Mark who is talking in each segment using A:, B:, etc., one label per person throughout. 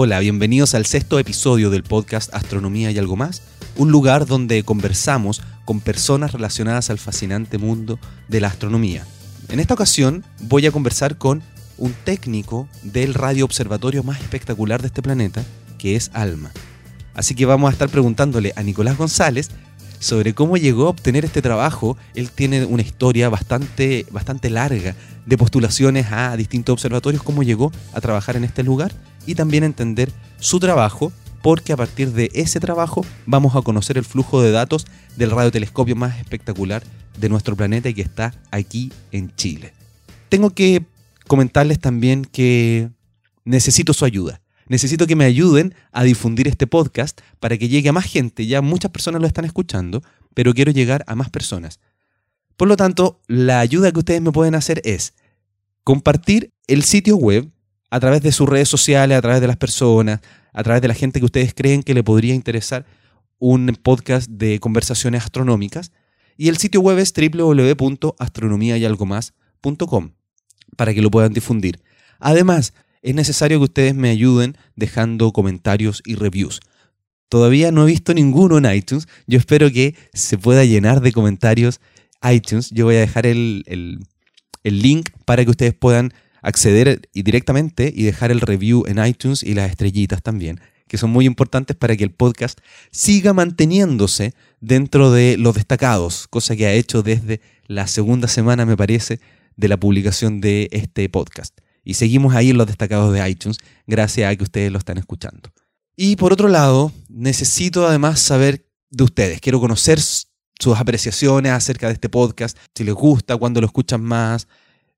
A: Hola, bienvenidos al sexto episodio del podcast Astronomía y algo más, un lugar donde conversamos con personas relacionadas al fascinante mundo de la astronomía. En esta ocasión voy a conversar con un técnico del radio observatorio más espectacular de este planeta, que es ALMA. Así que vamos a estar preguntándole a Nicolás González sobre cómo llegó a obtener este trabajo. Él tiene una historia bastante, bastante larga de postulaciones a distintos observatorios, cómo llegó a trabajar en este lugar y también entender su trabajo, porque a partir de ese trabajo vamos a conocer el flujo de datos del radiotelescopio más espectacular de nuestro planeta y que está aquí en Chile. Tengo que comentarles también que necesito su ayuda. Necesito que me ayuden a difundir este podcast para que llegue a más gente. Ya muchas personas lo están escuchando, pero quiero llegar a más personas. Por lo tanto, la ayuda que ustedes me pueden hacer es compartir el sitio web a través de sus redes sociales, a través de las personas, a través de la gente que ustedes creen que le podría interesar un podcast de conversaciones astronómicas. Y el sitio web es www.astronomiayalgomás.com para que lo puedan difundir. Además, es necesario que ustedes me ayuden dejando comentarios y reviews. Todavía no he visto ninguno en iTunes. Yo espero que se pueda llenar de comentarios iTunes. Yo voy a dejar el, el, el link para que ustedes puedan acceder directamente y dejar el review en iTunes y las estrellitas también, que son muy importantes para que el podcast siga manteniéndose dentro de los destacados, cosa que ha hecho desde la segunda semana, me parece, de la publicación de este podcast. Y seguimos ahí en los destacados de iTunes, gracias a que ustedes lo están escuchando. Y por otro lado, necesito además saber de ustedes. Quiero conocer sus apreciaciones acerca de este podcast, si les gusta, cuándo lo escuchan más,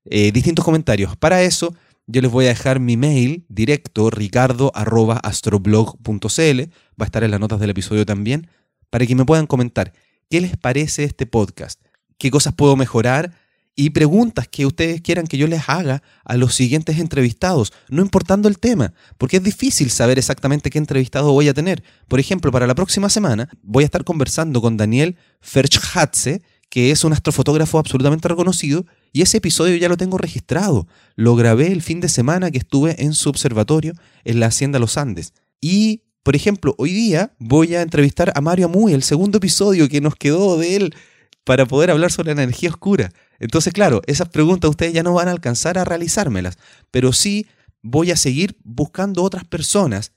A: eh, distintos comentarios. Para eso, yo les voy a dejar mi mail directo, ricardo.astroblog.cl, va a estar en las notas del episodio también, para que me puedan comentar qué les parece este podcast, qué cosas puedo mejorar y preguntas que ustedes quieran que yo les haga a los siguientes entrevistados, no importando el tema, porque es difícil saber exactamente qué entrevistado voy a tener. Por ejemplo, para la próxima semana voy a estar conversando con Daniel Ferchhatze, que es un astrofotógrafo absolutamente reconocido y ese episodio ya lo tengo registrado. Lo grabé el fin de semana que estuve en su observatorio en la Hacienda Los Andes. Y, por ejemplo, hoy día voy a entrevistar a Mario Amuy, el segundo episodio que nos quedó de él para poder hablar sobre la energía oscura. Entonces, claro, esas preguntas ustedes ya no van a alcanzar a realizármelas, pero sí voy a seguir buscando otras personas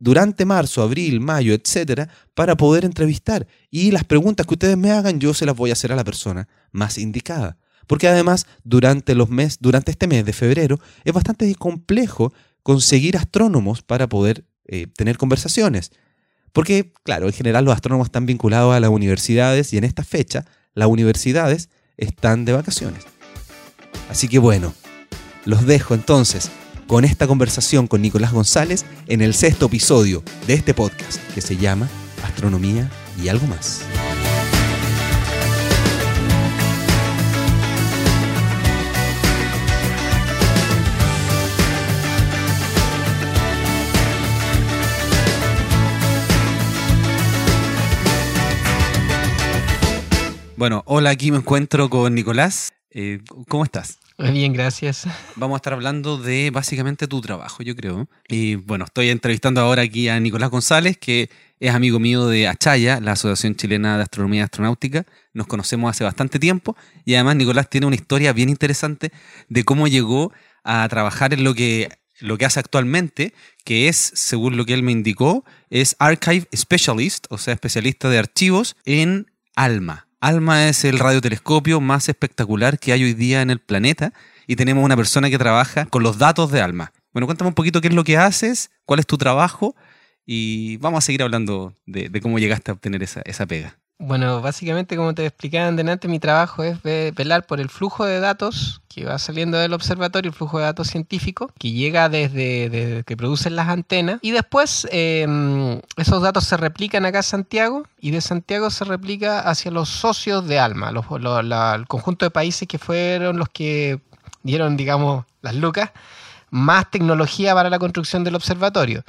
A: durante marzo, abril, mayo, etcétera, para poder entrevistar. Y las preguntas que ustedes me hagan, yo se las voy a hacer a la persona más indicada. Porque además, durante, los mes, durante este mes de febrero, es bastante complejo conseguir astrónomos para poder eh, tener conversaciones. Porque, claro, en general los astrónomos están vinculados a las universidades y en esta fecha las universidades están de vacaciones. Así que bueno, los dejo entonces con esta conversación con Nicolás González en el sexto episodio de este podcast que se llama Astronomía y algo más. Bueno, hola, aquí me encuentro con Nicolás. Eh, ¿Cómo estás?
B: Muy bien, gracias.
A: Vamos a estar hablando de básicamente tu trabajo, yo creo. Y bueno, estoy entrevistando ahora aquí a Nicolás González, que es amigo mío de Achaya, la Asociación Chilena de Astronomía y Astronáutica. Nos conocemos hace bastante tiempo y además Nicolás tiene una historia bien interesante de cómo llegó a trabajar en lo que, lo que hace actualmente, que es, según lo que él me indicó, es Archive Specialist, o sea, especialista de archivos en ALMA. ALMA es el radiotelescopio más espectacular que hay hoy día en el planeta y tenemos una persona que trabaja con los datos de ALMA. Bueno, cuéntame un poquito qué es lo que haces, cuál es tu trabajo y vamos a seguir hablando de, cómo llegaste a obtener esa, esa pega.
B: Bueno, básicamente, como te explicaba antes, mi trabajo es velar por el flujo de datos que va saliendo del observatorio, el flujo de datos científico, que llega desde, que producen las antenas. Y después em, esos datos se replican acá en Santiago y de Santiago se replica hacia los socios de ALMA, el conjunto de países que fueron los que dieron, digamos, las lucas, más tecnología para la construcción del observatorio.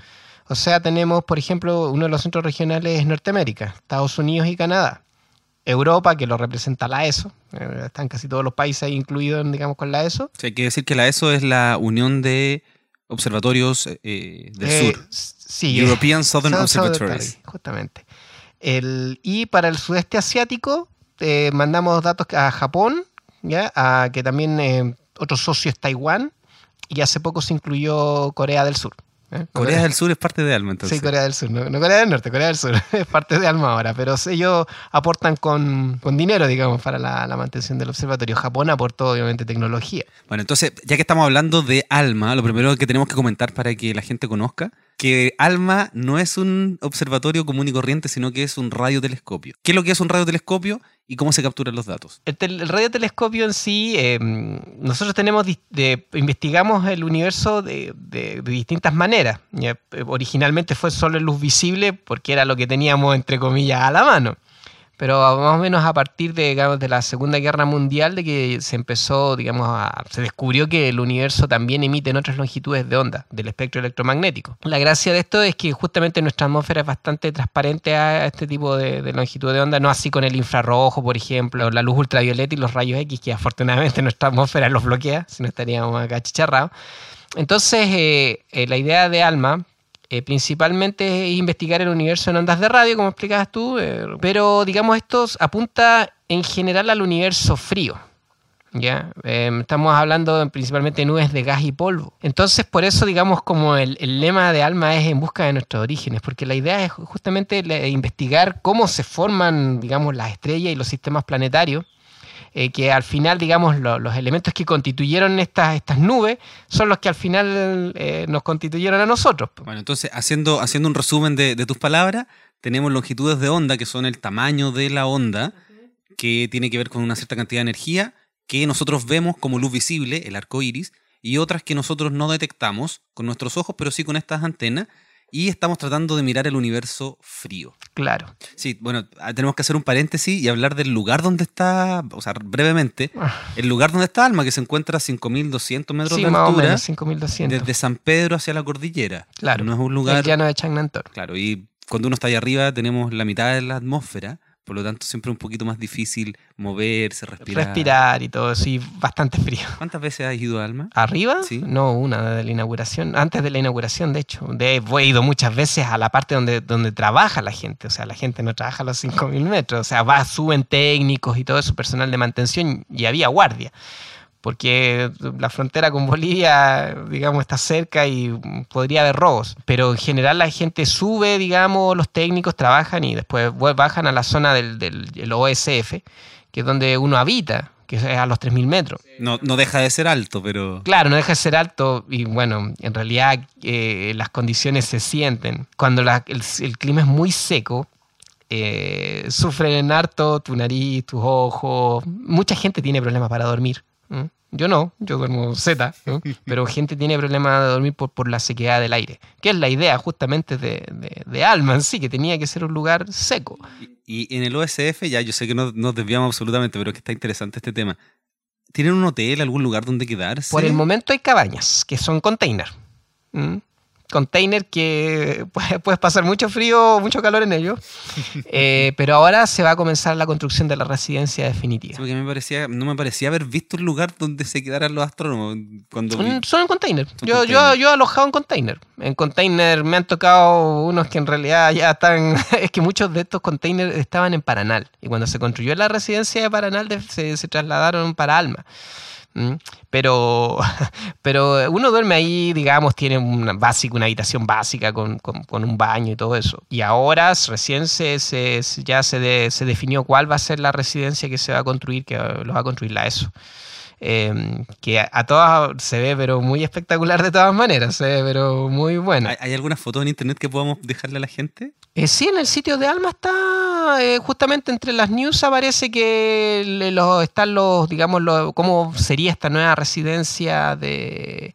B: O sea, tenemos, por ejemplo, uno de los centros regionales es Norteamérica, Estados Unidos y Canadá. Europa, que lo representa la ESO, eh, están casi todos los países ahí incluidos, digamos, con la ESO.
A: hay que decir que la ESO es la unión de observatorios eh, del
B: Eh,
A: sur.
B: Sí,
A: European Southern
B: Southern
A: Observatories.
B: Observatory, justamente. El, y para el sudeste asiático, eh, mandamos datos a Japón, ¿ya? A, que también otro socio es Taiwán, y hace poco se incluyó Corea del Sur. ¿Eh?
A: Corea del Sur es parte de Alma, entonces.
B: Sí, Corea del Sur, no, no Corea del Norte, Corea del Sur, es parte de Alma ahora, pero ellos aportan con, con dinero, digamos, para la, la mantención del observatorio. Japón aportó, obviamente, tecnología.
A: Bueno, entonces, ya que estamos hablando de ALMA, lo primero que tenemos que comentar para que la gente conozca, que ALMA no es un observatorio común y corriente, sino que es un radiotelescopio. ¿Qué es lo que es un radiotelescopio y cómo se capturan los datos?
B: El, el radiotelescopio en sí, eh, nosotros tenemos, investigamos el universo de, de- distintas maneras. Originalmente fue solo luz visible porque era lo que teníamos, entre comillas, a la mano. Pero más o menos a partir de, de la Segunda Guerra Mundial, de que se empezó, digamos, se descubrió que el universo también emite en otras longitudes de onda del espectro electromagnético. La gracia de esto es que justamente nuestra atmósfera es bastante transparente a este tipo de, de longitud de onda, no así con el infrarrojo, por ejemplo, la luz ultravioleta y los rayos X, que afortunadamente nuestra atmósfera los bloquea, si no estaríamos acá chicharrados. Entonces, eh, eh, la idea de ALMA eh, principalmente es investigar el universo en ondas de radio, como explicabas tú, eh, pero digamos esto apunta en general al universo frío. ¿ya? Eh, estamos hablando principalmente de nubes de gas y polvo. Entonces, por eso, digamos, como el, el lema de Alma es en busca de nuestros orígenes, porque la idea es justamente investigar cómo se forman, digamos, las estrellas y los sistemas planetarios eh, que al final, digamos, lo- los elementos que constituyeron estas, estas nubes son los que al final eh, nos constituyeron a nosotros.
A: Bueno, entonces, haciendo, haciendo un resumen de tus palabras, tenemos longitudes de onda, que son el tamaño de la onda, que tiene que ver con una cierta cantidad de energía, que nosotros vemos como luz visible, el arco iris, y otras que nosotros no detectamos con nuestros ojos, pero sí con estas antenas, y estamos tratando de mirar el universo frío.
B: Claro.
A: Sí, bueno, ah, tenemos que hacer un paréntesis y hablar del lugar donde está, o sea, brevemente, el lugar donde está Alma, que se encuentra a 5.200 metros
B: Sí,
A: de
B: más o
A: altura,
B: menos, 5200.
A: desde San Pedro hacia la cordillera.
B: Claro.
A: No es un
B: El
A: lugar...
B: llano de Changnantor.
A: Claro, y cuando uno está ahí arriba tenemos la mitad de la atmósfera, por lo tanto siempre un poquito más difícil moverse, respirar.
B: Respirar y todo y bastante frío.
A: ¿Cuántas veces has ido a Alma?
B: ¿Arriba?
A: Sí.
B: No, una desde la inauguración, antes de la inauguración, de hecho. De, he ido muchas veces a la parte donde, donde trabaja la gente, o sea, la gente no trabaja a los 5.000 metros, o sea, va, suben técnicos y todo eso, personal de mantención, y había guardia. Porque la frontera con Bolivia, digamos, está cerca y podría haber robos. Pero en general la gente sube, digamos, los técnicos trabajan y después bajan a la zona del, del- del OSF, que es donde uno habita, que es a los 3.000 metros.
A: No, no deja de ser alto, pero...
B: Claro, no deja de ser alto y bueno, en realidad eh, las condiciones se sienten. Cuando la- el, el clima es muy seco, eh, sufren en harto tu nariz, tus ojos. Mucha gente tiene problemas para dormir. ¿M? Yo no, yo duermo Z, ¿no? pero gente tiene problemas de dormir por, por la sequedad del aire, que es la idea justamente de, de, de Alma en sí, que tenía que ser un lugar seco.
A: Y, y en el OSF, ya yo sé que no nos desviamos absolutamente, pero es que está interesante este tema. ¿Tienen un hotel, algún lugar donde quedarse?
B: Por el momento hay cabañas, que son container. ¿Mm? Container que puede- puedes pasar mucho frío o mucho calor en ellos. Eh, pero ahora se va a comenzar la construcción de la residencia
A: Sí,
B: definitiva.
A: porque me parecía, no me parecía haber visto un lugar donde se quedaran los astrónomos cuando vi.
B: Son en container.
A: Son
B: Yo, yo,
A: container.
B: yo he alojado en container. En container me han tocado unos que en realidad ya están. es que muchos de estos containers estaban en Paranal. Y cuando se construyó la residencia de Paranal, se, se trasladaron para Alma. Pero, pero uno duerme ahí, digamos, tiene una básica, una habitación básica con, con- un baño y todo eso. Y ahora recién se, se- ya se, se definió cuál va a ser la residencia que se va a construir, que lo va a construir la ESO. Eh, que a, a todas se ve, pero muy espectacular de todas maneras, se ve, pero muy bueno.
A: ¿Hay, hay alguna foto en internet que podamos dejarle a la gente?
B: Eh, sí, en el sitio de Alma está, eh, justamente entre las news aparece que le- los, están los, digamos, los, cómo sería esta nueva residencia de,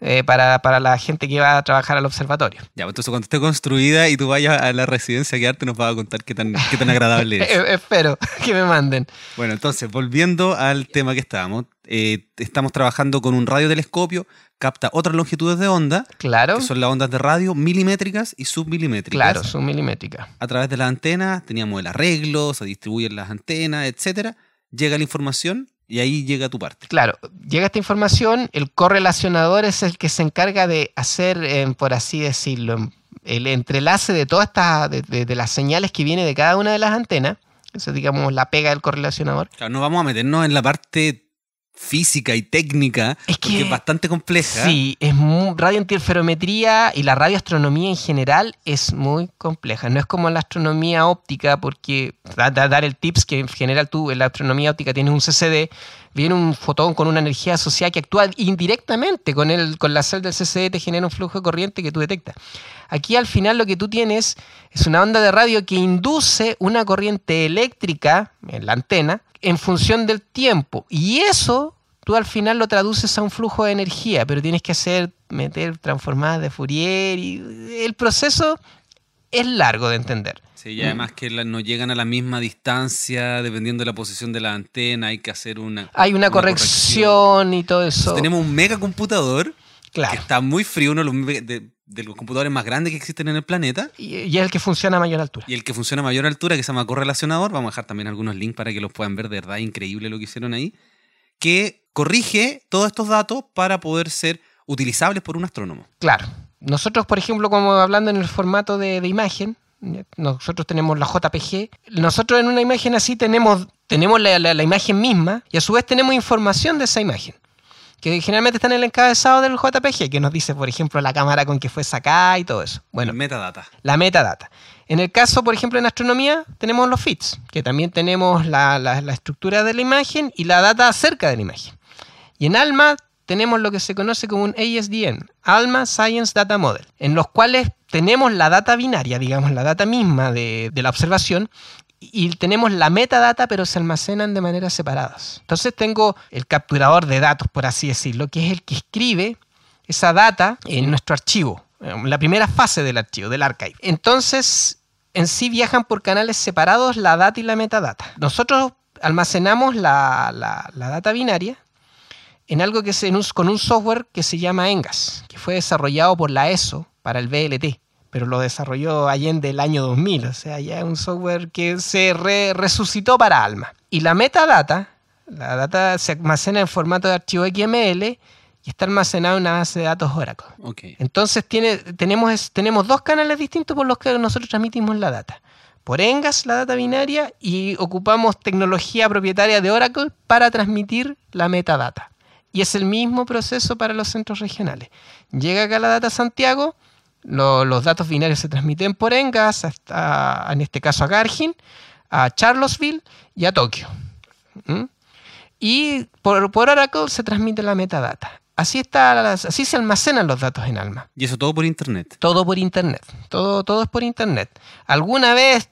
B: eh, para, para la gente que va a trabajar al observatorio.
A: Ya, pues entonces cuando esté construida y tú vayas a la residencia a quedarte, nos vas a contar qué tan, qué tan agradable es.
B: Espero que me manden.
A: Bueno, entonces, volviendo al tema que estábamos, eh, estamos trabajando con un radiotelescopio, capta otras longitudes de onda,
B: Claro,
A: que son las ondas de radio milimétricas y submilimétricas.
B: claro, son milimétricas.
A: A través de las antenas teníamos el arreglo, se distribuyen las antenas, etcétera. Llega la información Y ahí llega tu parte.
B: Claro, llega esta información, el correlacionador es el que se encarga de hacer, eh, por así decirlo, el entrelace de todas estas, de, de- de las señales que viene de cada una de las antenas. Eso es, digamos, la pega del correlacionador.
A: Claro, no vamos a meternos en la parte física y técnica,
B: Es que-
A: es bastante compleja.
B: Sí, es muy, radiointerferometría y la radioastronomía en general es muy compleja. No es como la astronomía óptica, porque da- da- dar el tips que en general tú en la astronomía óptica tienes un CCD, viene un fotón con una energía asociada que actúa indirectamente con, el, con la celda del CCD, te genera un flujo de corriente que tú detectas. Aquí al final lo que tú tienes es una onda de radio que induce una corriente eléctrica en la antena en función del tiempo. Y eso tú al final lo traduces a un flujo de energía, pero tienes que hacer, meter transformadas de Fourier y el proceso es largo de entender.
A: Sí, y además que la- no llegan a la misma distancia, dependiendo de la posición de la antena, hay que hacer una...
B: Hay una, corrección, y todo eso.
A: Tenemos un mega computador que
B: claro.
A: está muy frío, uno de los, me- de- de los computadores más grandes que existen en el planeta.
B: Y, y es el que funciona a mayor altura.
A: Y el que funciona a mayor altura, que se llama correlacionador, vamos a dejar también algunos links para que los puedan ver, de verdad, increíble lo que hicieron ahí, que corrige todos estos datos para poder ser utilizables por un astrónomo.
B: Claro. Nosotros, por ejemplo, como hablando en el formato de, de imagen, nosotros tenemos la JPG. Nosotros en una imagen así tenemos, tenemos la, la- la imagen misma y a su vez tenemos información de esa imagen. Que generalmente está en el encabezado del JPG, que nos dice, por ejemplo, la cámara con que fue sacada y todo eso. Bueno,
A: metadata.
B: la metadata. En el caso, por ejemplo, en astronomía, tenemos los feeds, que también tenemos la, la- la estructura de la imagen y la data acerca de la imagen. Y en ALMA tenemos lo que se conoce como un ASDN, ALMA Science Data Model, en los cuales tenemos la data binaria, digamos, la data misma de, la observación, y tenemos la metadata, pero se almacenan de maneras separadas. Entonces tengo el capturador de datos, por así decirlo, que es el que escribe esa data en nuestro archivo, en la primera fase del archivo, del archive. Entonces, en sí viajan por canales separados la data y la metadata. Nosotros almacenamos la data binaria en algo que se, en un- con un software que se llama Engas, que fue desarrollado por la ESO para el VLT, pero lo desarrolló Allende el año 2000, o sea, ya es un software que se re- resucitó para Alma. Y la metadata, la data se almacena en formato de archivo XML y está almacenado en una base de datos Oracle. Entonces tiene, tenemos, tenemos dos canales distintos por los que nosotros transmitimos la data. Por Engas, la data binaria, y ocupamos tecnología propietaria de Oracle para transmitir la metadata. Y es el mismo proceso para los centros regionales. Llega acá la data a Santiago, lo- los datos binarios se transmiten por Engas, hasta, en este caso a Gargin, a Charlottesville y a Tokio. ¿Mm? Y por, por Oracle se transmite la metadata. Así, está, así se almacenan los datos en Alma.
A: Y eso todo por internet.
B: Todo por internet. Todo, todo es por internet. Alguna vez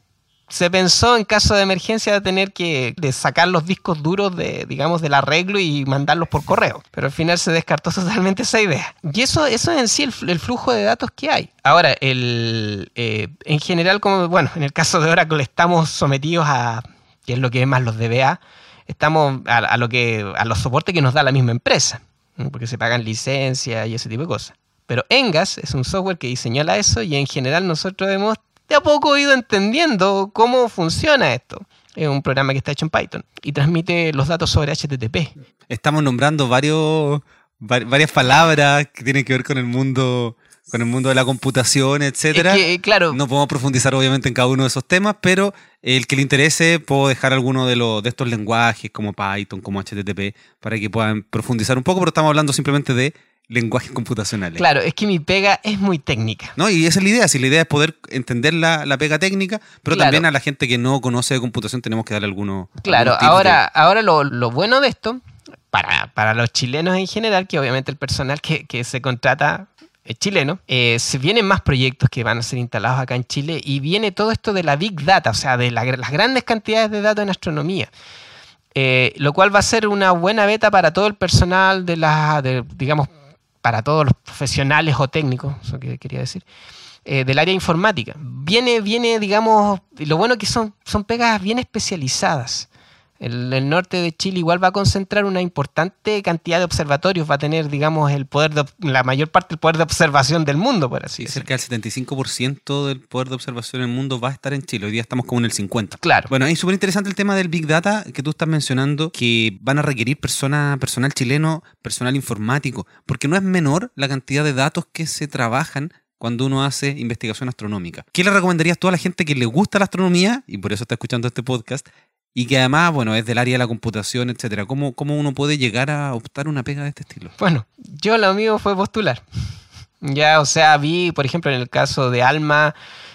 B: se pensó en caso de emergencia de tener que sacar los discos duros de, digamos, del arreglo y mandarlos por correo. Pero al final se descartó totalmente esa idea. Y eso, eso es en sí el, fl- el flujo de datos que hay. Ahora, el, eh, en general, como, bueno, en el caso de Oracle estamos sometidos a, que es lo que es más los DBA, estamos a, a lo que, a los soportes que nos da la misma empresa. Porque se pagan licencias y ese tipo de cosas. Pero Engas es un software que diseñó ESO y en general nosotros hemos de a poco ido entendiendo cómo funciona esto. Es un programa que está hecho en Python y transmite los datos sobre HTTP.
A: Estamos nombrando varios, var- varias palabras que tienen que ver con el mundo, con el mundo de la computación, etcétera.
B: Es que, claro,
A: No podemos profundizar obviamente en cada uno de esos temas, pero el que le interese puedo dejar alguno de, los, de estos lenguajes como Python, como HTTP, para que puedan profundizar un poco, pero estamos hablando simplemente de lenguajes computacionales.
B: claro, es que mi pega es muy técnica.
A: ¿No? Y esa es la idea, si la idea es poder entender la, la pega técnica, pero
B: Claro.
A: también a la gente que no conoce de computación tenemos que darle algunos...
B: Claro,
A: algunos
B: ahora, ahora lo, lo bueno de esto, para, para los chilenos en general, que obviamente el personal que, que se contrata es chileno, eh, se vienen más proyectos que van a ser instalados acá en Chile y viene todo esto de la Big Data, o sea, de la- las grandes cantidades de datos en astronomía. Eh, lo cual va a ser una buena beta para todo el personal de la, de, digamos, para todos los profesionales o técnicos, eso que quería decir, eh, del área informática. Viene, viene, digamos, lo bueno que son, son pegas bien especializadas. El, el norte de Chile igual va a concentrar una importante cantidad de observatorios, va a tener, digamos, el poder de, la mayor parte del poder de observación del mundo, por así
A: Sí,
B: decirlo.
A: cerca del 75% del poder de observación en el mundo va a estar en Chile. Hoy día estamos como en el 50%.
B: Claro.
A: Bueno, es súper interesante el tema del Big Data que tú estás mencionando, que van a requerir persona, personal chileno, personal informático, porque no es menor la cantidad de datos que se trabajan cuando uno hace investigación astronómica. ¿Qué le recomendarías tú a la gente que le gusta la astronomía, y por eso está escuchando este podcast, y que además, bueno, es del área de la computación, etcétera? ¿Cómo, ¿Cómo uno puede llegar a optar una pega de este estilo?
B: Bueno, yo lo mío fue postular. Ya, o sea, vi, por ejemplo, en el caso de Alma,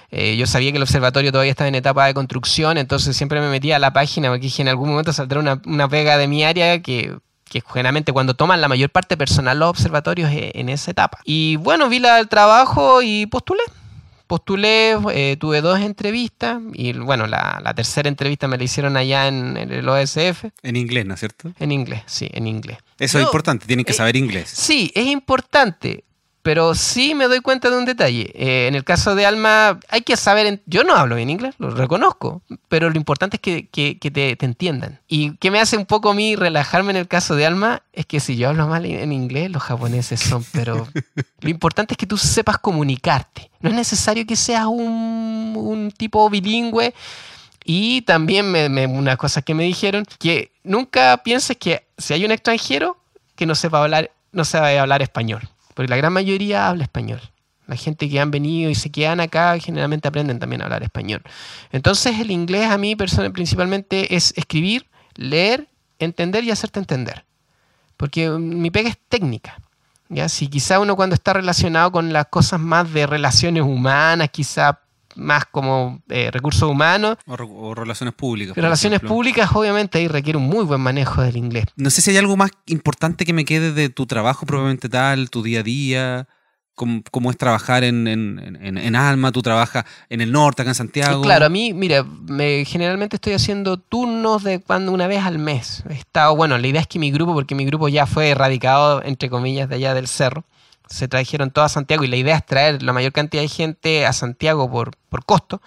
B: eh, yo sabía que el observatorio todavía estaba en etapa de construcción, entonces siempre me metía a la página porque dije en algún momento saldrá una, una pega de mi área que, que generalmente cuando toman la mayor parte personal los observatorios eh, en esa etapa. Y bueno, vi la, el trabajo y postulé. Postulé, eh, tuve dos entrevistas y bueno, la, la tercera entrevista me la hicieron allá en, en el OSF,
A: En inglés, ¿no es cierto?
B: en inglés, sí, en inglés.
A: Eso es importante, tienen que
B: eh,
A: saber inglés.
B: Sí, es importante, pero sí me doy cuenta de un detalle. Eh, en el caso de Alma, hay que saber, en- yo no hablo bien inglés, lo reconozco, pero lo importante es que, que- que te, te entiendan. Y que me hace un poco a mí relajarme en el caso de Alma es que si yo hablo mal en inglés, los japoneses son, pero lo importante es que tú sepas comunicarte. No es necesario que seas un, un tipo bilingüe. Y también me, me- unas cosas que me dijeron, que nunca pienses que si hay un extranjero que no sepa hablar, no sabe hablar español. Porque la gran mayoría habla español. La gente que han venido y se quedan acá generalmente aprenden también a hablar español. Entonces el inglés a mí persona- principalmente es escribir, leer, entender y hacerte entender. Porque mm, mi pega es técnica. ¿ya? Si quizá uno cuando está relacionado con las cosas más de relaciones humanas, quizá más como eh, recursos humanos,
A: O, re- o relaciones públicas.
B: relaciones
A: ejemplo.
B: públicas obviamente ahí requiere un muy buen manejo del inglés.
A: No sé si hay algo más importante que me quede de tu trabajo propiamente tal, tu día a día, cómo, cómo es trabajar en, en, en- en Alma, tú trabajas en el norte, acá en Santiago.
B: Claro, a mí, mira, me, generalmente estoy haciendo turnos de cuando una vez al mes. He estado, bueno, la idea es que mi grupo, porque mi grupo ya fue erradicado, entre comillas, de allá del cerro, se trajeron todo a Santiago y la idea es traer la mayor cantidad de gente a Santiago por, por costo.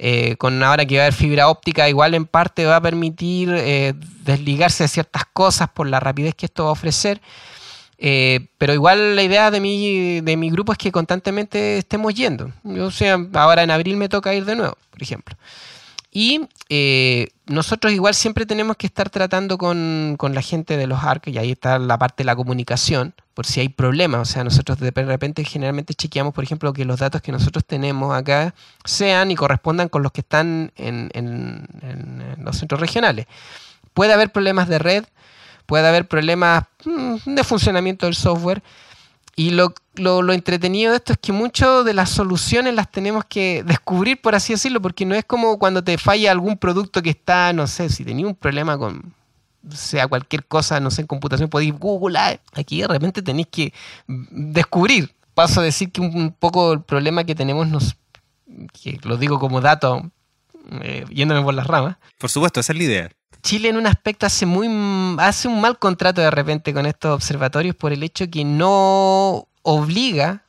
B: Eh, con ahora que va a haber fibra óptica, igual en parte va a permitir eh, desligarse de ciertas cosas por la rapidez que esto va a ofrecer. Eh, pero igual la idea de mi, de mi grupo es que constantemente estemos yendo. Yo, sea, ahora en abril me toca ir de nuevo, por ejemplo. Y eh, nosotros igual siempre tenemos que estar tratando con, con la gente de los ARC, y ahí está la parte de la comunicación, por si hay problemas. O sea, nosotros de repente generalmente chequeamos, por ejemplo, que los datos que nosotros tenemos acá sean y correspondan con los que están en, en- los centros regionales. Puede haber problemas de red, puede haber problemas mm, de funcionamiento del software. Y lo, lo- lo entretenido de esto es que muchas de las soluciones las tenemos que descubrir, por así decirlo, porque no es como cuando te falla algún producto que está, no sé, si tenía un problema con, sea cualquier cosa, no sé, en computación, podéis Google, ah, aquí de repente tenéis que descubrir. Paso a decir que un poco el problema que tenemos, nos, que lo digo como dato, eh, yéndome por las ramas,
A: Por supuesto, esa es la idea.
B: Chile en un aspecto hace muy hace un mal contrato de repente con estos observatorios por el hecho que no obliga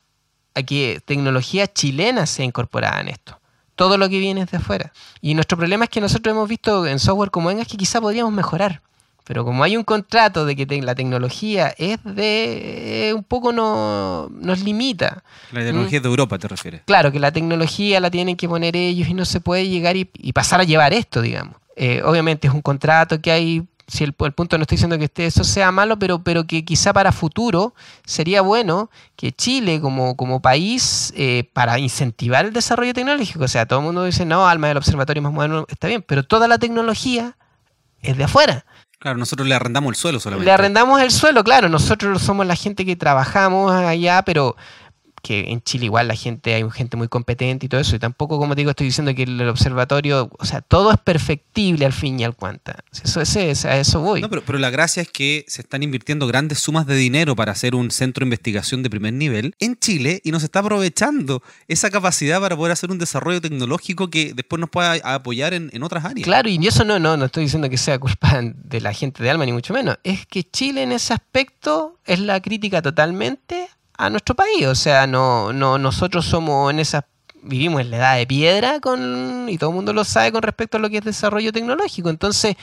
B: a que tecnología chilena sea incorporada en esto. Todo lo que viene es de afuera. Y nuestro problema es que nosotros hemos visto en software como Engas que quizá podríamos mejorar. Pero como hay un contrato de que te- la tecnología es de... eh, un poco no, nos limita.
A: La tecnología es de Europa, te refieres.
B: Claro, que la tecnología la tienen que poner ellos y no se puede llegar y, y pasar a llevar esto, digamos. Eh, obviamente es un contrato que hay, si el, el punto no estoy diciendo que este, eso sea malo, pero, pero que quizá para futuro sería bueno que Chile como, como país, eh, para incentivar el desarrollo tecnológico, o sea, todo el mundo dice, no, Alma del Observatorio más moderno está bien, pero toda la tecnología es de afuera.
A: Claro, nosotros le arrendamos el suelo solamente.
B: Le arrendamos el suelo, claro, nosotros somos la gente que trabajamos allá, pero que en Chile igual la gente, hay gente muy competente y todo eso, y tampoco, como te digo, estoy diciendo que el observatorio, o sea, todo es perfectible al fin y al cuanta. Eso, ese- ese- a eso voy.
A: No, pero, pero la gracia es que se están invirtiendo grandes sumas de dinero para hacer un centro de investigación de primer nivel en Chile y nos está aprovechando esa capacidad para poder hacer un desarrollo tecnológico que después nos pueda apoyar en, en otras áreas.
B: Claro, y eso no, no, no estoy diciendo que sea culpa de la gente de Alma, ni mucho menos. Es que Chile en ese aspecto es la crítica totalmente a nuestro país. O sea, no, no, nosotros somos en esa vivimos en la edad de piedra con, y todo el mundo lo sabe con respecto a lo que es desarrollo tecnológico. Entonces,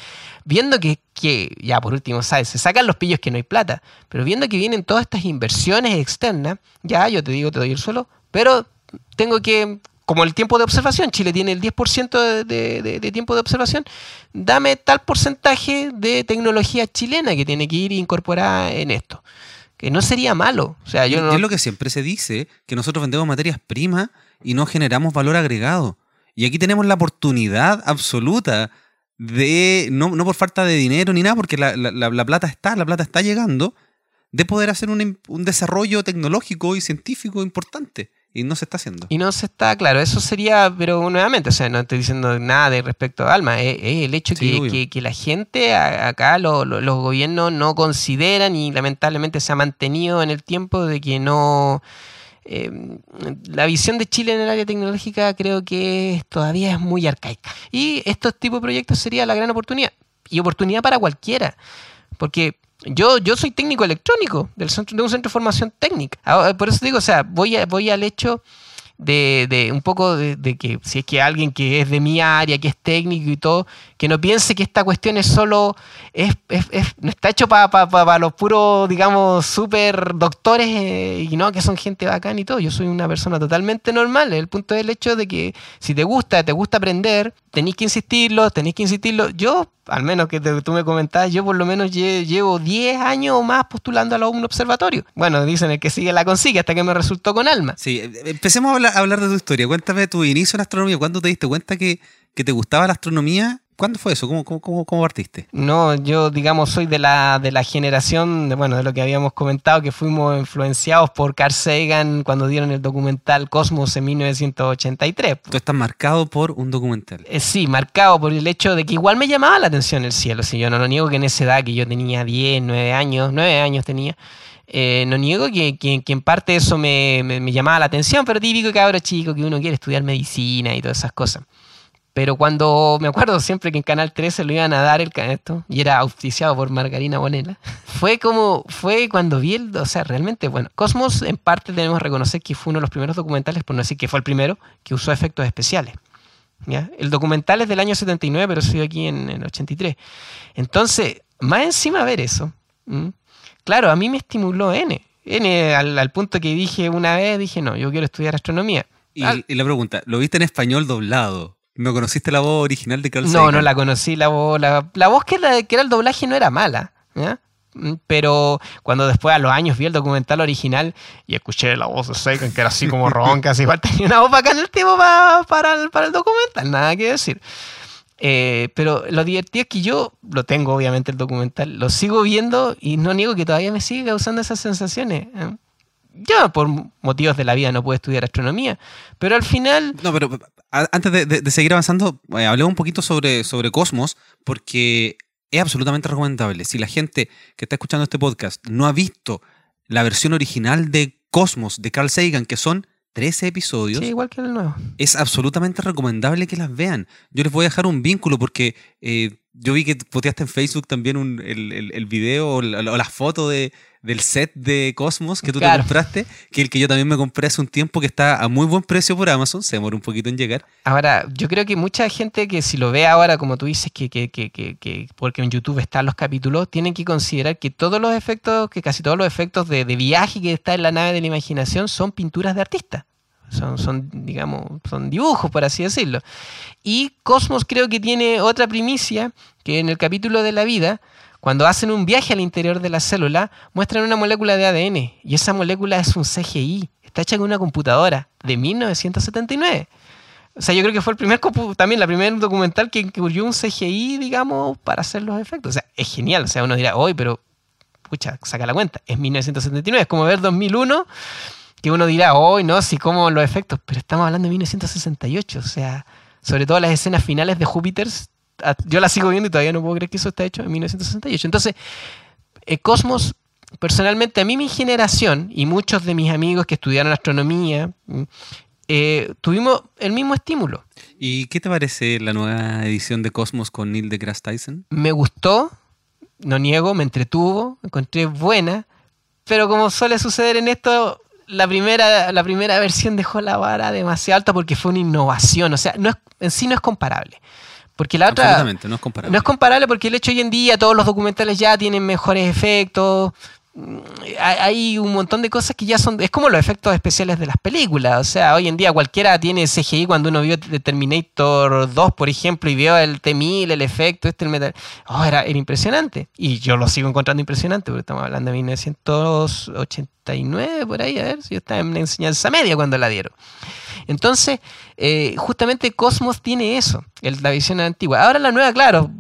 B: viendo que, que, ya por último, ¿sabes? Se sacan los pillos que no hay plata, pero viendo que vienen todas estas inversiones externas, ya yo te digo, te doy el suelo, pero tengo que, como el tiempo de observación, Chile tiene el 10% de, de, de, tiempo de observación, dame tal porcentaje de tecnología chilena que tiene que ir incorporada en esto. Que no sería malo. O sea, yo no...
A: es lo que siempre se dice, que nosotros vendemos materias primas y no generamos valor agregado. Y aquí tenemos la oportunidad absoluta de, no, no por falta de dinero ni nada, porque la, la, la, plata está, la plata está llegando, de poder hacer un, un desarrollo tecnológico y científico importante. Y no se está haciendo.
B: Y no se está, claro, eso sería, pero nuevamente, o sea, no estoy diciendo nada de respecto a Alma, es, es el hecho
A: Sí,
B: que, que, que la gente a- acá, lo- lo- los gobiernos no consideran y lamentablemente se ha mantenido en el tiempo de que no... eh, la visión de Chile en el área tecnológica creo que todavía es muy arcaica. Y estos tipos de proyectos sería la gran oportunidad. Y oportunidad para cualquiera. Porque yo, yo soy técnico electrónico del centro, de un centro de formación técnica. Por eso digo, o sea, voy, a- voy al hecho de, de un poco de, de que si es que alguien que es de mi área, que es técnico y todo, que no piense que esta cuestión es solo, es, es- es- no está hecho para los puros, digamos, super doctores eh, y no, que son gente bacán y todo. Yo soy una persona totalmente normal. El punto es el hecho de que si te gusta, te gusta aprender, tenéis que insistirlo, tenéis que insistirlo. Yo, al menos que tú me comentabas, yo por lo menos lle- llevo 10 años o más postulando a un observatorio. Bueno, dicen el que sigue la consigue hasta que me resultó con alma.
A: Sí, eh, empecemos a hablar, a hablar de tu historia. Cuéntame tu inicio en astronomía. ¿Cuándo te diste cuenta que, que te gustaba la astronomía? ¿Cuándo fue eso? ¿Cómo, cómo, cómo, cómo partiste?
B: No, yo digamos soy de la, de la generación, de, bueno, de lo que habíamos comentado, que fuimos influenciados por Carl Sagan cuando dieron el documental Cosmos en 1983.
A: Tú estás marcado por un documental.
B: Eh, sí, marcado por el hecho de que igual me llamaba la atención el cielo. Si yo no lo niego que en esa edad que yo tenía 10, 9 años, 9 años tenía, eh, no niego que, que- que en parte eso me, me- me llamaba la atención, pero típico cabro chico que uno quiere estudiar medicina y todas esas cosas. Pero cuando me acuerdo siempre que en Canal 13 lo iban a dar el esto y era auspiciado por Margarina Bonela, fue como, fue cuando vi el, o sea, realmente, bueno, Cosmos en parte tenemos que reconocer que fue uno de los primeros documentales, por no decir que fue el primero, que usó efectos especiales. ¿ya? El documental es del año 79, pero soy aquí en el 83. Entonces, más encima ver eso, ¿m? claro, a mí me estimuló N. N al, al punto que dije una vez, dije, no, yo quiero estudiar astronomía.
A: Y la pregunta, ¿lo viste en español doblado? ¿No conociste la voz original de Carl
B: No,
A: Sagan?
B: no la conocí. La voz, la, la voz que era, que era el doblaje no era mala. ¿ya? Mm, Pero cuando después a los años vi el documental original y escuché la voz de Sagan, que era así como ronca, así igual tenía una voz bacana el tipo pa- para, el, para el documental, nada que decir. Eh, pero lo divertido es que yo lo tengo, obviamente, el documental, lo sigo viendo y no niego que todavía me sigue causando esas sensaciones. ¿eh? Yo, por motivos de la vida, no puedo estudiar astronomía, pero al final
A: No, pero antes de, de- de seguir avanzando, eh, hablemos un poquito sobre, sobre Cosmos, porque es absolutamente recomendable. Si la gente que está escuchando este podcast no ha visto la versión original de Cosmos de Carl Sagan, que son 13 episodios,
B: sí, igual que el nuevo.
A: es absolutamente recomendable que las vean. Yo les voy a dejar un vínculo porque eh, yo vi que posteaste en Facebook también un- el, el- el video o la, o la foto de, del set de Cosmos que tú
B: Claro.
A: te compraste, que el que yo también me compré hace un tiempo, que está a muy buen precio por Amazon, se demora un poquito en llegar.
B: Ahora, yo creo que mucha gente que si lo ve ahora, como tú dices, que, que, que, que, que- porque en YouTube están los capítulos, tienen que considerar que todos los efectos, que casi todos los efectos de, de viaje que está en la nave de la imaginación son pinturas de artistas. Son, son, digamos, son dibujos, por así decirlo. Y Cosmos creo que tiene otra primicia, que en el capítulo de la vida, cuando hacen un viaje al interior de la célula, muestran una molécula de ADN. Y esa molécula es un CGI. Está hecha con una computadora de 1979. O sea, yo creo que fue el primer también la primer documental que incluyó un CGI, digamos, para hacer los efectos. O sea, es genial. O sea, uno dirá, hoy, pero, pucha, saca la cuenta. Es 1979. Es como ver 2001, que uno dirá, hoy, no, sí, como los efectos. Pero estamos hablando de 1968. O sea, sobre todo las escenas finales de Júpiter, yo las sigo viendo y todavía no puedo creer que eso está hecho en 1968. Entonces, eh, Cosmos, personalmente, a mí mi generación y muchos de mis amigos que estudiaron astronomía, mm, eh, tuvimos el mismo estímulo.
A: ¿Y qué te parece la nueva edición de Cosmos con Neil deGrasse Tyson?
B: Me gustó, no niego, me entretuvo, encontré buena, pero como suele suceder en esto, la primera, la primera versión dejó la vara demasiado alta porque fue una innovación. O sea, no es, en sí no es comparable. Porque la otra.
C: No es comparable.
B: No es comparable porque el hecho hoy en día todos los documentales ya tienen mejores efectos. Hay- un montón de cosas que ya son. Es como los efectos especiales de las películas. O sea, hoy en día cualquiera tiene CGI cuando uno vio The Terminator 2, por ejemplo, y vio el T-1000, el efecto, este, el metal. Oh, era, era impresionante. Y yo lo sigo encontrando impresionante porque estamos hablando de 1989, por ahí, a ver, si yo estaba en enseñanza media cuando la dieron. Entonces, eh, justamente Cosmos tiene eso, el- la visión antigua. Ahora la nueva, claro,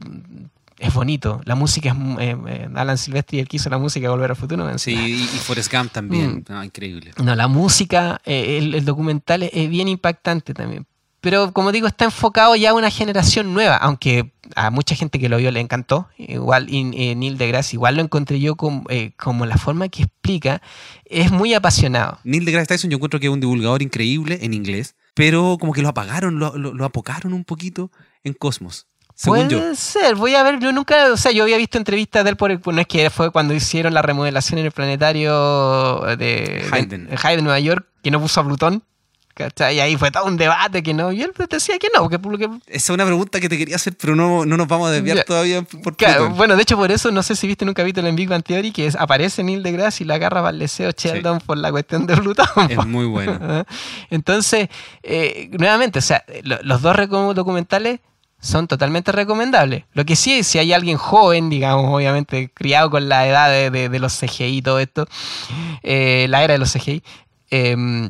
B: es bonito. La música es. eh, eh, Alan Silvestri, el que hizo la música de Volver al Futuro.
C: Sí, y, y Forrest Gump también.
B: Mm.
C: Ah, increíble.
B: No, la música, eh, el, el documental es, es bien impactante también. Pero como digo, está enfocado ya a una generación nueva, aunque a mucha gente que lo vio le encantó. Igual, y, eh, Neil deGrasse, igual lo encontré yo como, eh, como la forma que explica, es muy apasionado.
C: Neil deGrasse Tyson yo encuentro que es un divulgador increíble en inglés, pero como que lo apagaron, lo, lo, lo apocaron un poquito en Cosmos. Según
B: Puede
C: yo.
B: ser, voy a ver, yo nunca, o sea, yo había visto entrevistas de él por el, no es que fue cuando hicieron la remodelación en el planetario de
C: Hayden.
B: de, Hayden, Nueva York, que no puso a Plutón. ¿Cachai? Y ahí fue todo un debate que no, y él decía que no, porque, porque
C: Esa es una pregunta que te quería hacer, pero no, no nos vamos a desviar todavía por
B: Claro, bueno, de hecho por eso no sé si viste en un capítulo en Big Bang Theory que es- aparece Neil deGrasse y la agarra para el deseo Sheldon por la cuestión de Plutón.
C: Es muy bueno.
B: Entonces, eh, nuevamente, o sea, lo- los dos documentales son totalmente recomendables. Lo que sí, si hay alguien joven, digamos, obviamente criado con la edad de, de- de los CGI y todo esto, eh, la era de los CGI, eh,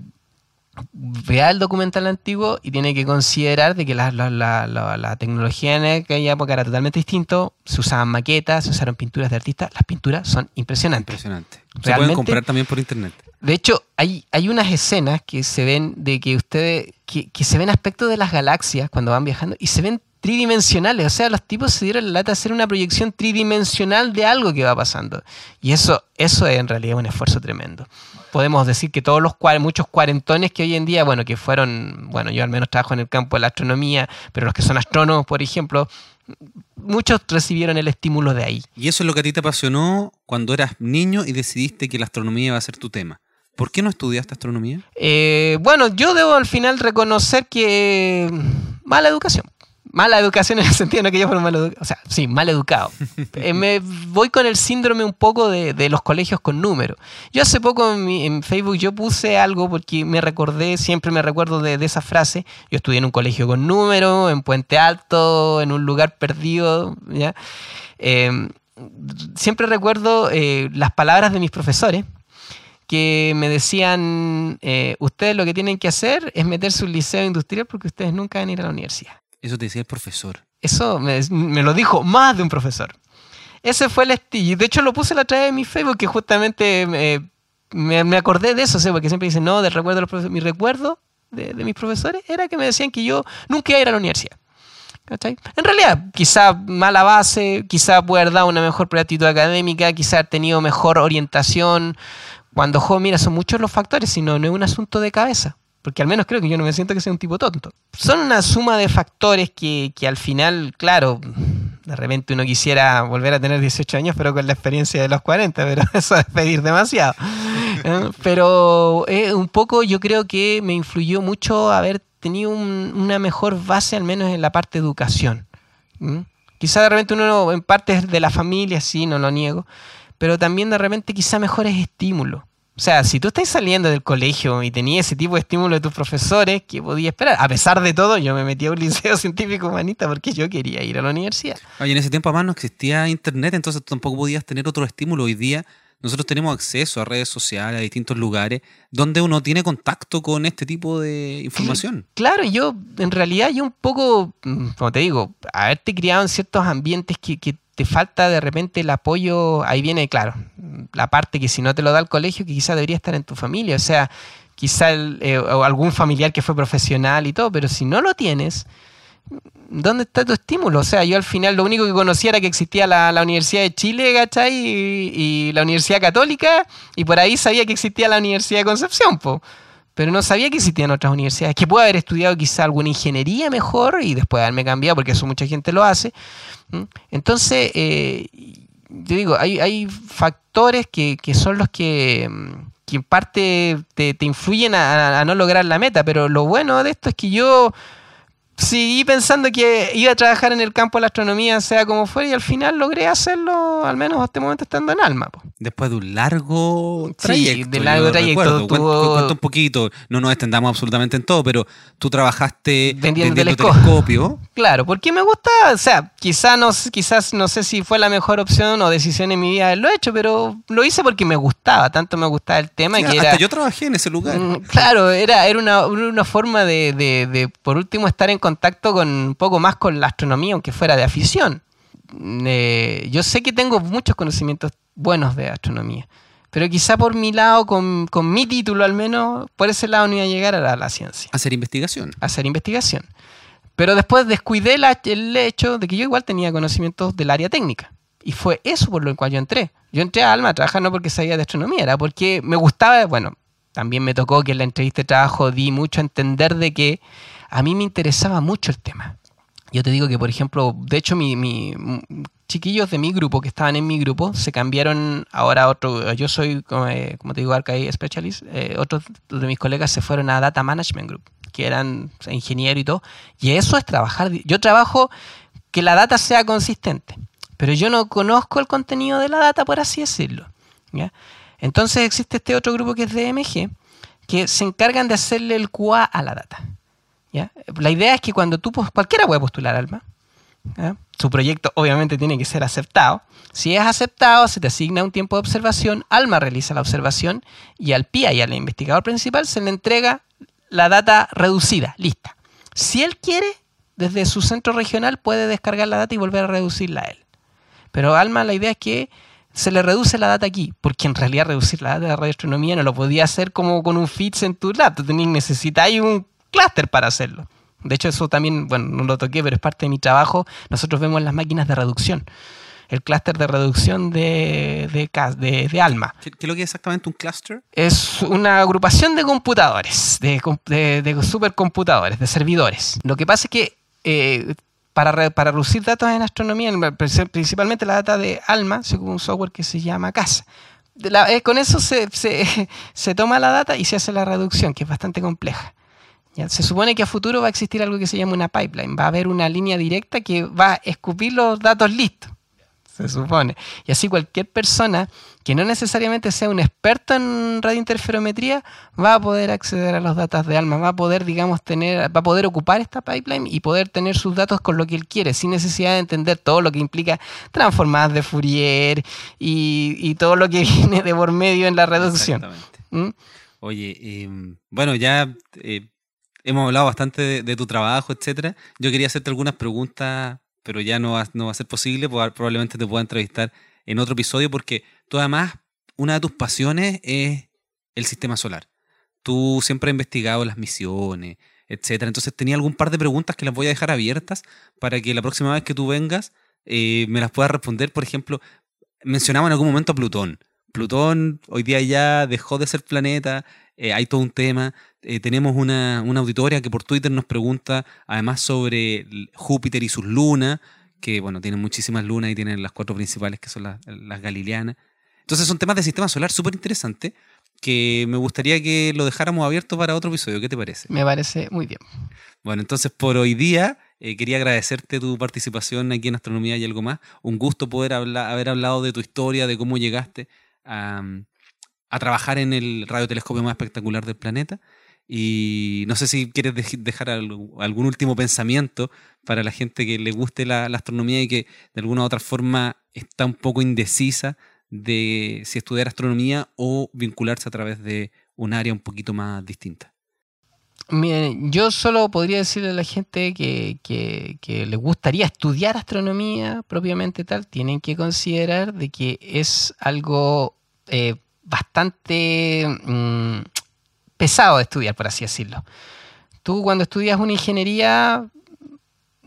B: vea el documental antiguo y tiene que considerar de que la, la- la- la- la tecnología en aquella época era totalmente distinto. Se usaban maquetas, se usaron pinturas de artistas. Las pinturas son impresionantes.
C: Impresionante. Se pueden comprar también por internet.
B: De hecho, hay, hay unas escenas que se ven de que ustedes, que, que se ven aspectos de las galaxias cuando van viajando y se ven tridimensionales. O sea, los tipos se dieron la lata de hacer una proyección tridimensional de algo que va pasando. Y eso, eso es en realidad un esfuerzo tremendo. Podemos decir que todos los muchos cuarentones que hoy en día, bueno, que fueron, bueno, yo al menos trabajo en el campo de la astronomía, pero los que son astrónomos, por ejemplo, muchos recibieron el estímulo de ahí.
C: Y eso es lo que a ti te apasionó cuando eras niño y decidiste que la astronomía iba a ser tu tema. ¿Por qué no estudiaste astronomía?
B: Eh, bueno, yo debo al final reconocer que mala educación. Mala educación en el sentido no que yo fuera mal educado. O sea, sí, mal educado. Eh, me voy con el síndrome un poco de, de los colegios con números. Yo hace poco en, Facebook yo puse algo porque me recordé, siempre me recuerdo de, de esa frase. Yo estudié en un colegio con números, en Puente Alto, en un lugar perdido. Eh, siempre recuerdo eh, las palabras de mis profesores que me decían, eh, ustedes lo que tienen que hacer es meterse un liceo industrial porque ustedes nunca van a ir a la universidad.
C: Eso te decía el profesor.
B: Eso me, lo dijo más de un profesor. Ese fue el estilo. De hecho, lo puse la otra vez en mi Facebook, que justamente eh, me, me acordé de eso, ¿sí? porque siempre dicen, no, del recuerdo de los profesores. Mi recuerdo de, mis profesores era que me decían que yo nunca iba a ir a la universidad. En realidad, quizá mala base, quizá poder dar una mejor actitud académica, quizá haber tenido mejor orientación. Cuando joven, mira, son muchos los factores, sino no es un asunto de cabeza. Porque al menos creo que yo no me siento que sea un tipo tonto. Son una suma de factores que, que al final, claro, de repente uno quisiera volver a tener 18 años, pero con la experiencia de los 40, pero eso es pedir demasiado. ¿eh? Pero un poco yo creo que me influyó mucho haber tenido un- una mejor base, al menos en la parte de educación. ¿Mm? Quizá de repente uno en partes de la familia, sí, no lo niego, pero también de repente quizá mejores estímulos. O sea, si tú estás saliendo del colegio y tenías ese tipo de estímulo de tus profesores, ¿qué podía esperar? A pesar de todo, yo me metí a un liceo científico humanista porque yo quería ir a la universidad.
C: Oye, en ese tiempo además no existía internet, entonces tampoco podías tener otro estímulo. Hoy día nosotros tenemos acceso a redes sociales, a distintos lugares, donde uno tiene contacto con este tipo de información.
B: Claro, yo en realidad yo un poco, mm, como te digo, haberte criado en ciertos ambientes que, que te falta de repente el apoyo, ahí viene, claro, la parte que si no te lo da el colegio, que quizá debería estar en tu familia, o sea, quizá el, eh, o algún familiar que fue profesional y todo, pero si no lo tienes, ¿dónde está tu estímulo? O sea, yo al final lo único que conocía era que existía la, la Universidad de Chile, ¿cachai? Y, y la Universidad Católica, y por ahí sabía que existía la Universidad de Concepción, po. Pero no sabía que existían otras universidades, que puedo haber estudiado quizá alguna ingeniería mejor y después haberme cambiado, porque eso mucha gente lo hace. Entonces, eh, te digo, hay, hay factores que, que son los que, mm, que en parte te, te influyen a no lograr la meta, pero lo bueno de esto es que yo seguí pensando que iba a trabajar en el campo de la astronomía, sea como fuera, y al final logré hacerlo, al menos hasta este momento estando en Alma. po.
A: Después de un largo
B: Sí,
A: trayecto.
B: de largo trayecto, tuvo-
A: cuenta un poquito, no nos extendamos absolutamente en todo, pero tú trabajaste
B: Vendiendo
A: vendiendo,
B: telesco-
A: telescopio.
B: Claro, porque me gustaba, o sea, quizás no, quizás no sé si fue la mejor opción o decisión en mi vida haberlo hecho, pero lo hice porque me gustaba, tanto me gustaba el tema
A: Sí,
B: que
A: hasta
B: era...
A: yo trabajé en ese lugar.
B: Mm, Claro, era, era una, una forma de, de- de, por último, estar en contacto con un poco más con la astronomía, aunque fuera de afición. Eh, yo sé que tengo muchos conocimientos buenos de astronomía, pero quizá por mi lado, con, con mi título al menos, por ese lado no iba a llegar a la, la ciencia,
A: Hacer investigación.
B: hacer investigación. Pero después descuidé la- el hecho de que yo igual tenía conocimientos del área técnica. Y fue eso por lo cual yo entré. Yo entré a Alma a trabajar no porque sabía de astronomía, era porque me gustaba, bueno, también me tocó que en la entrevista de trabajo di mucho a entender de que a mí me interesaba mucho el tema. Yo te digo que, por ejemplo, de hecho, mi, chiquillos de mi grupo que estaban en mi grupo se cambiaron ahora a otro. Yo soy, como, eh, te digo, Arcade Specialist. eh, otros de mis colegas se fueron a Data Management Group, que eran o ingenieros y todo. Y eso es trabajar. Yo trabajo que la data sea consistente, pero yo no conozco el contenido de la data, por así decirlo. Entonces existe este otro grupo que es DMG, que se encargan de hacerle el QA a la data. La idea es que cuando tú, cualquiera puede postular Alma, su proyecto obviamente tiene que ser aceptado. Si es aceptado, se te asigna un tiempo de observación, Alma realiza la observación y al PIA y al investigador principal se le entrega la data reducida, lista. Si él quiere, desde su centro regional puede descargar la data y volver a reducirla a él. Pero Alma, la idea es que se le reduce la data aquí, porque en realidad reducir la data de radioastronomía no lo podía hacer como con un fits en tu lab. Necesitáis un clúster para hacerlo. De hecho, eso también, bueno, no lo toqué, pero es parte de mi trabajo. Nosotros vemos las máquinas de reducción. El clúster de reducción de, de, de- de ALMA.
A: ¿Qué, qué es lo que es exactamente un cluster?
B: Es una agrupación de computadores, de, com- de- de supercomputadores, de servidores. Lo que pasa es que eh, para, para reducir datos en astronomía, en- principalmente la data de ALMA, se ocupa un software que se llama CASA. La- eh, con eso se, se- se toma la data y se hace la reducción, que es bastante compleja. ¿Ya? Se supone que a futuro va a existir algo que se llama una pipeline. Va a haber una línea directa que va a escupir los datos listos se supone. Y así cualquier persona que no necesariamente sea un experto en radiointerferometría va a poder acceder a los datos de ALMA, va a poder, digamos, tener, va a poder ocupar esta pipeline y poder tener sus datos con lo que él quiere, sin necesidad de entender todo lo que implica transformadas de Fourier y, y todo lo que viene de por medio en la reducción.
A: Exactamente.
B: ¿Mm?
A: Oye, eh, bueno, ya eh, hemos hablado bastante de, tu trabajo, etcétera. Yo quería hacerte algunas preguntas, pero ya no va, a ser posible. proba- Probablemente te pueda entrevistar en otro episodio porque tú además, una de tus pasiones es el sistema solar. Tú siempre has investigado las misiones, etcétera. Entonces tenía algún par de preguntas que las voy a dejar abiertas para que la próxima vez que tú vengas eh, me las puedas responder. Por ejemplo, mencionaba en algún momento a Plutón. Plutón hoy día ya dejó de ser planeta, eh, hay todo un tema. Eh, tenemos una, una auditoria que por Twitter nos pregunta además sobre Júpiter y sus lunas, que bueno, tienen muchísimas lunas y tienen las cuatro principales que son las, las galileanas. Entonces son temas de sistema solar súper interesantes que me gustaría que lo dejáramos abierto para otro episodio. ¿Qué te parece?
B: Me parece muy bien.
A: Bueno, entonces por hoy día eh, quería agradecerte tu participación aquí en Astronomía y algo más. Un gusto poder haber hablado de tu historia, de cómo llegaste a, a trabajar en el radiotelescopio más espectacular del planeta. Y no sé si quieres dej- dejar algún último pensamiento para la gente que le guste la, astronomía y que de alguna u otra forma está un poco indecisa de si estudiar astronomía o vincularse a través de un área un poquito más distinta.
B: Miren, yo solo podría decirle a la gente que, que, que les gustaría estudiar astronomía propiamente tal, tienen que considerar de que es algo eh, bastante mm, pesado de estudiar, por así decirlo. Tú cuando estudias una ingeniería,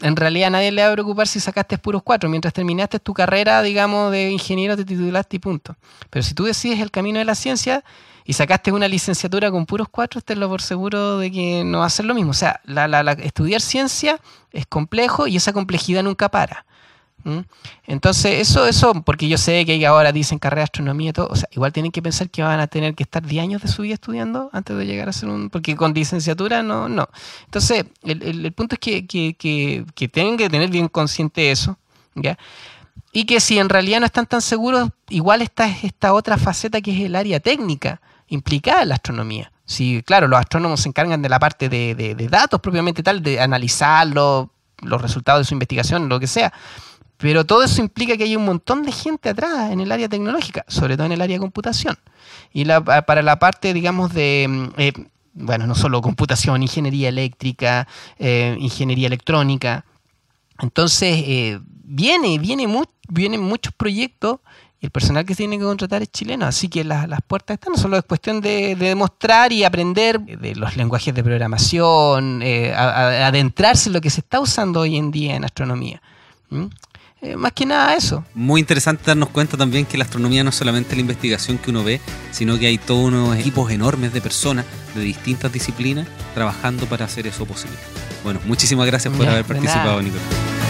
B: en realidad nadie le va a preocupar si sacaste puros cuatro. Mientras terminaste tu carrera, digamos, de ingeniero, te titulaste y punto. Pero si tú decides el camino de la ciencia y sacaste una licenciatura con puros cuatro, tenlo por seguro de que no va a ser lo mismo. O sea, la- la- estudiar ciencia es complejo y esa complejidad nunca para. ¿Mm? Entonces, eso, eso, porque yo sé que ahora dicen carrera de astronomía y todo, o sea, igual tienen que pensar que van a tener que estar 10 años de su vida estudiando antes de llegar a ser un, porque con licenciatura no, no. Entonces, el, el, punto es que, que, que, que, tienen que tener bien consciente eso, ¿ya? Y que si en realidad no están tan seguros, igual está esta otra faceta que es el área técnica implicada en la astronomía. Si, claro, los astrónomos se encargan de la parte de, de, datos propiamente tal, de analizarlo, los resultados de su investigación, lo que sea pero todo eso implica que hay un montón de gente atrás en el área tecnológica, sobre todo en el área de computación. Y para la parte, digamos, de, mm, eh, bueno, no solo computación, ingeniería eléctrica, eh, ingeniería electrónica. Entonces, eh, viene, viene vienen muchos proyectos y el personal que se tiene que contratar es chileno, así que las, puertas están, solo es cuestión de, demostrar y aprender de los lenguajes de programación, adentrarse en lo que se está usando hoy en día en astronomía. Eh, más que nada eso.
A: Muy interesante darnos cuenta también que la astronomía no es solamente la investigación que uno ve, sino que hay todos unos equipos enormes de personas de distintas disciplinas trabajando para hacer eso posible. Bueno, muchísimas gracias por haber participado, Nicolás.